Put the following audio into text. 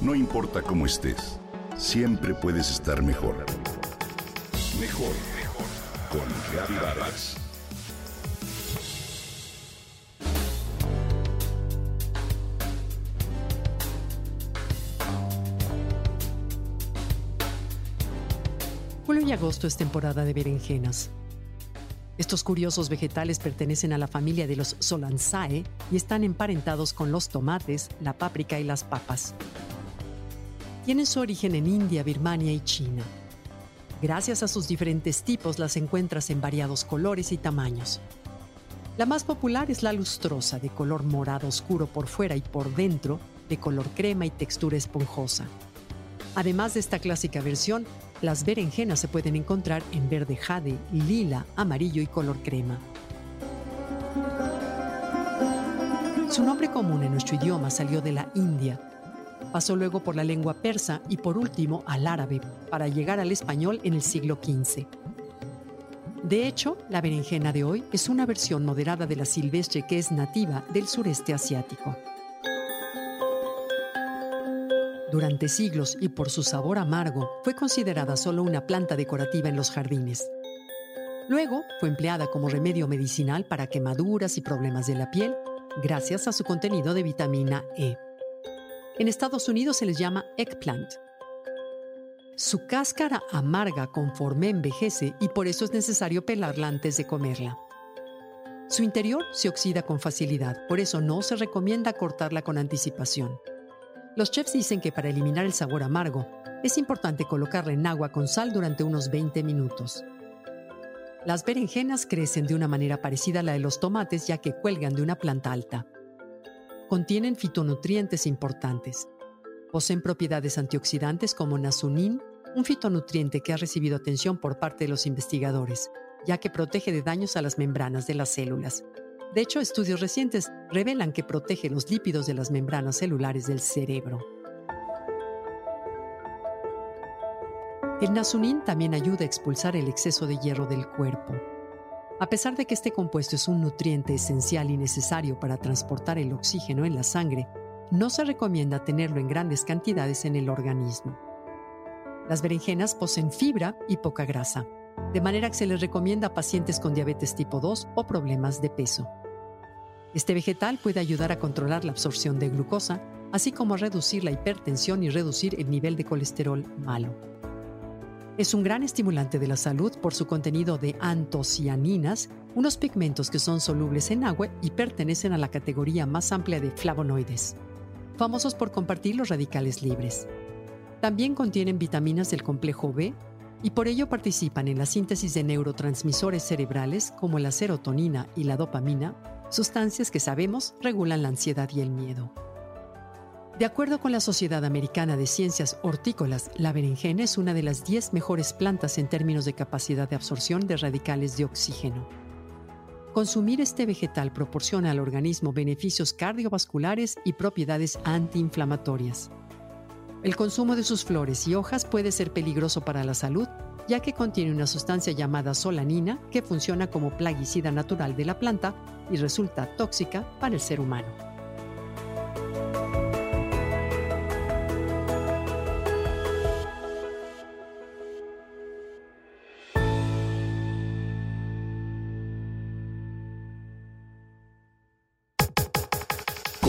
No importa cómo estés, siempre puedes estar mejor. Mejor, mejor. Con Reavivadas. Julio y agosto es temporada de berenjenas. Estos curiosos vegetales pertenecen a la familia de los Solanzae y están emparentados con los tomates, la páprica y las papas. Tienen su origen en India, Birmania y China. Gracias a sus diferentes tipos las encuentras en variados colores y tamaños. La más popular es la lustrosa, de color morado oscuro por fuera y por dentro, de color crema y textura esponjosa. Además de esta clásica versión, las berenjenas se pueden encontrar en verde jade, lila, amarillo y color crema. Su nombre común en nuestro idioma salió de la India. Pasó luego por la lengua persa y por último al árabe, para llegar al español en el siglo XV. De hecho, la berenjena de hoy es una versión moderada de la silvestre que es nativa del sureste asiático. Durante siglos y por su sabor amargo, fue considerada solo una planta decorativa en los jardines. Luego fue empleada como remedio medicinal para quemaduras y problemas de la piel, gracias a su contenido de vitamina E. En Estados Unidos se les llama eggplant. Su cáscara amarga conforme envejece y por eso es necesario pelarla antes de comerla. Su interior se oxida con facilidad, por eso no se recomienda cortarla con anticipación. Los chefs dicen que para eliminar el sabor amargo, es importante colocarla en agua con sal durante unos 20 minutos. Las berenjenas crecen de una manera parecida a la de los tomates ya que cuelgan de una planta alta. Contienen fitonutrientes importantes. Poseen propiedades antioxidantes como nasunin, un fitonutriente que ha recibido atención por parte de los investigadores, ya que protege de daños a las membranas de las células, de hecho, estudios recientes revelan que protege los lípidos de las membranas celulares del cerebro. El nasunin también ayuda a expulsar el exceso de hierro del cuerpo. A pesar de que este compuesto es un nutriente esencial y necesario para transportar el oxígeno en la sangre, no se recomienda tenerlo en grandes cantidades en el organismo. Las berenjenas poseen fibra y poca grasa, de manera que se les recomienda a pacientes con diabetes tipo 2 o problemas de peso. Este vegetal puede ayudar a controlar la absorción de glucosa, así como a reducir la hipertensión y reducir el nivel de colesterol malo. Es un gran estimulante de la salud por su contenido de antocianinas, unos pigmentos que son solubles en agua y pertenecen a la categoría más amplia de flavonoides, famosos por compartir los radicales libres. También contienen vitaminas del complejo B y por ello participan en la síntesis de neurotransmisores cerebrales como la serotonina y la dopamina, sustancias que sabemos regulan la ansiedad y el miedo. De acuerdo con la Sociedad Americana de Ciencias Hortícolas, la berenjena es una de las 10 mejores plantas en términos de capacidad de absorción de radicales de oxígeno. Consumir este vegetal proporciona al organismo beneficios cardiovasculares y propiedades antiinflamatorias. El consumo de sus flores y hojas puede ser peligroso para la salud, ya que contiene una sustancia llamada solanina que funciona como plaguicida natural de la planta y resulta tóxica para el ser humano.